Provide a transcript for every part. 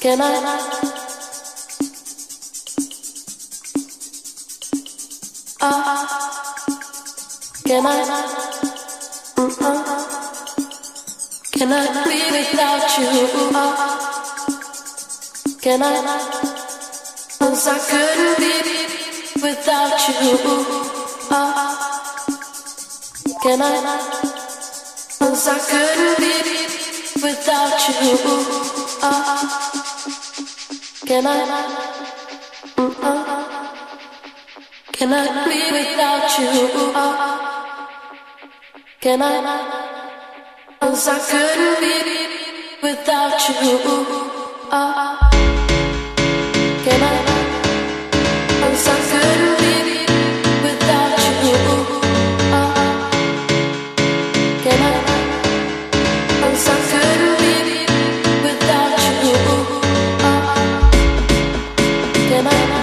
Can I? Ah, can I? Mm-hmm. Can I be without you? Ah, can I? I couldn't be without you. Ah, can I? I couldn't be without you. Can I? Can I be without you? Can I? Cause I couldn't be without you. 狭前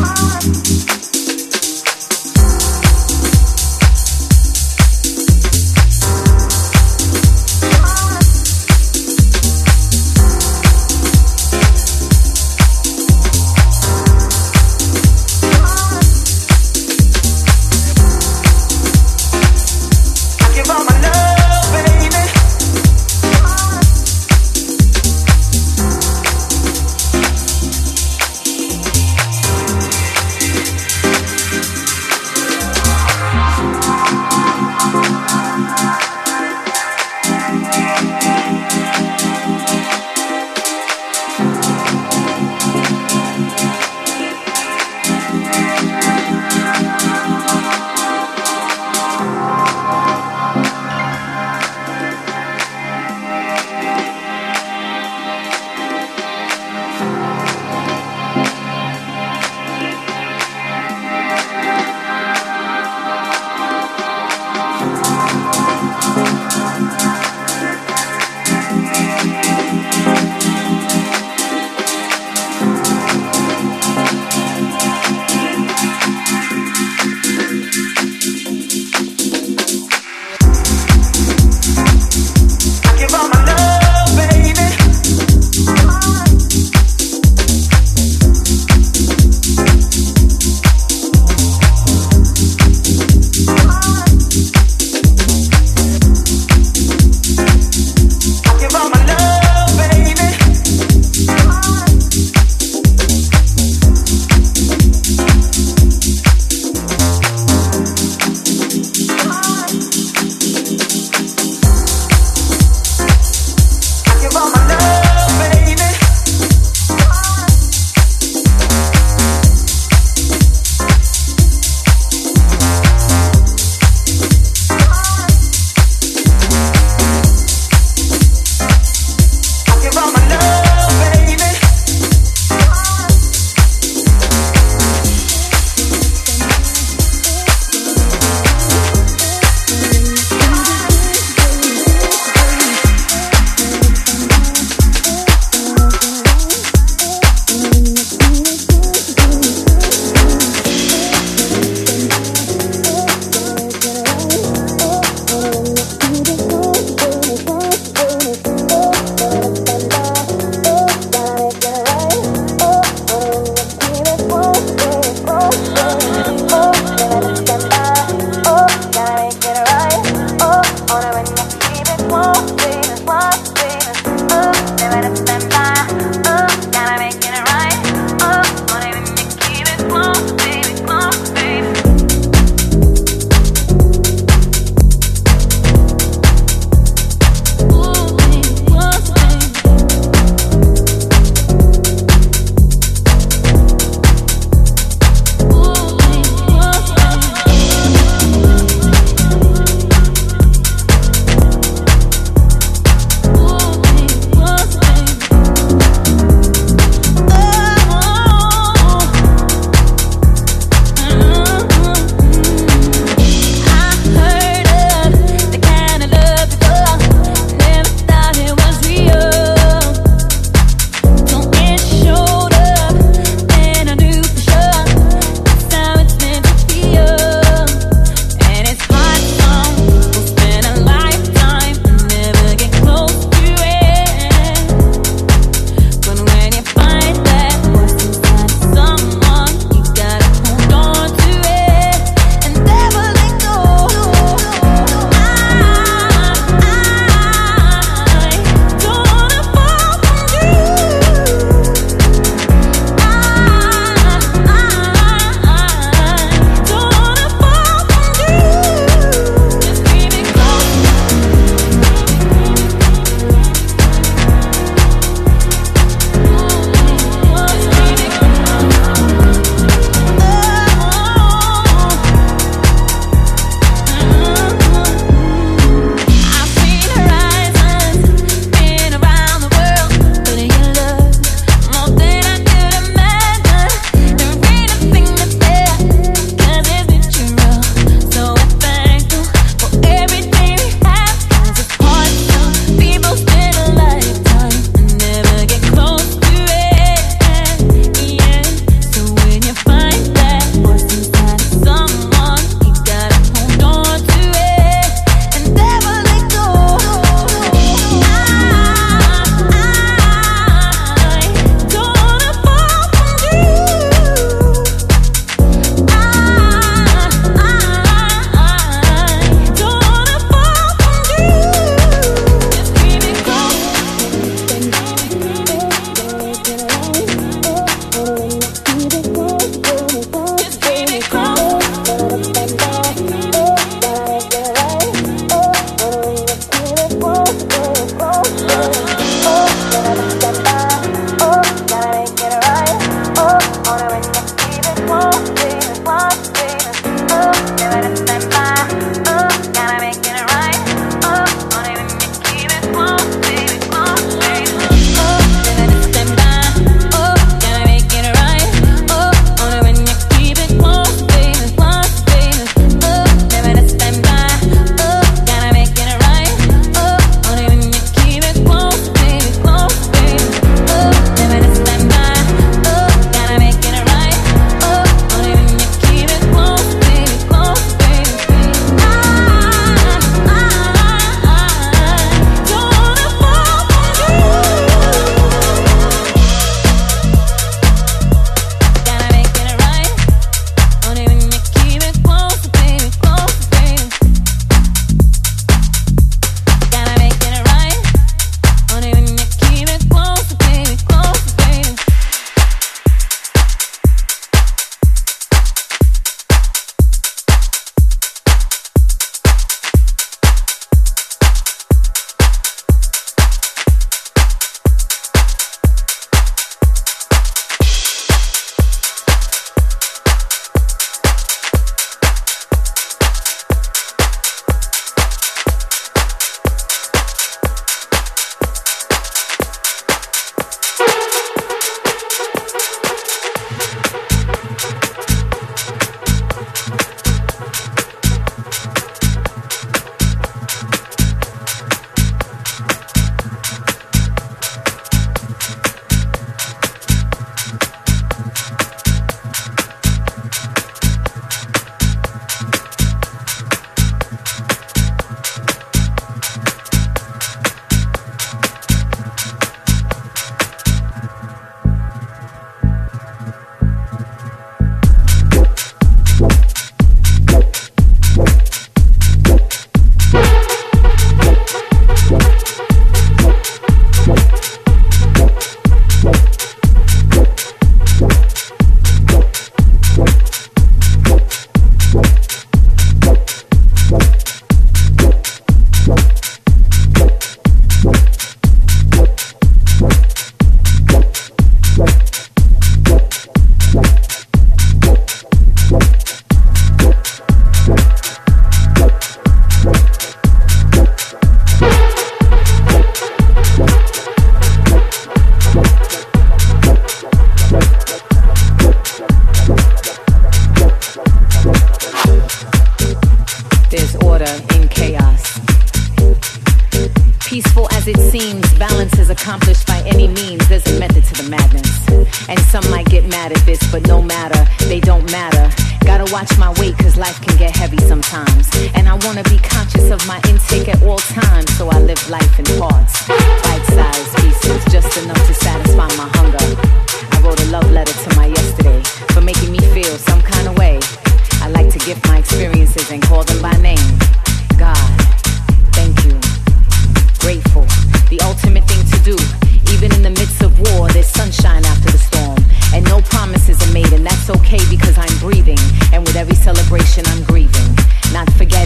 heart. balance is accomplished by any means, there's a method to the madness. And some might get mad at this, but no matter, they don't matter. Gotta watch my weight, cause life can get heavy sometimes. And I wanna be conscious of my intake at all times, so I live life in parts. Bite sized pieces, just enough to satisfy my hunger. I wrote a love letter to my yesterday for making me feel some kind of way. I like to gift my experiences and call them by name. God, thank you. Grateful the ultimate thing to do. Even in the midst of war, there's sunshine after the storm. And no promises are made, and that's okay because I'm breathing. And with every celebration, I'm grieving. Not forgetting.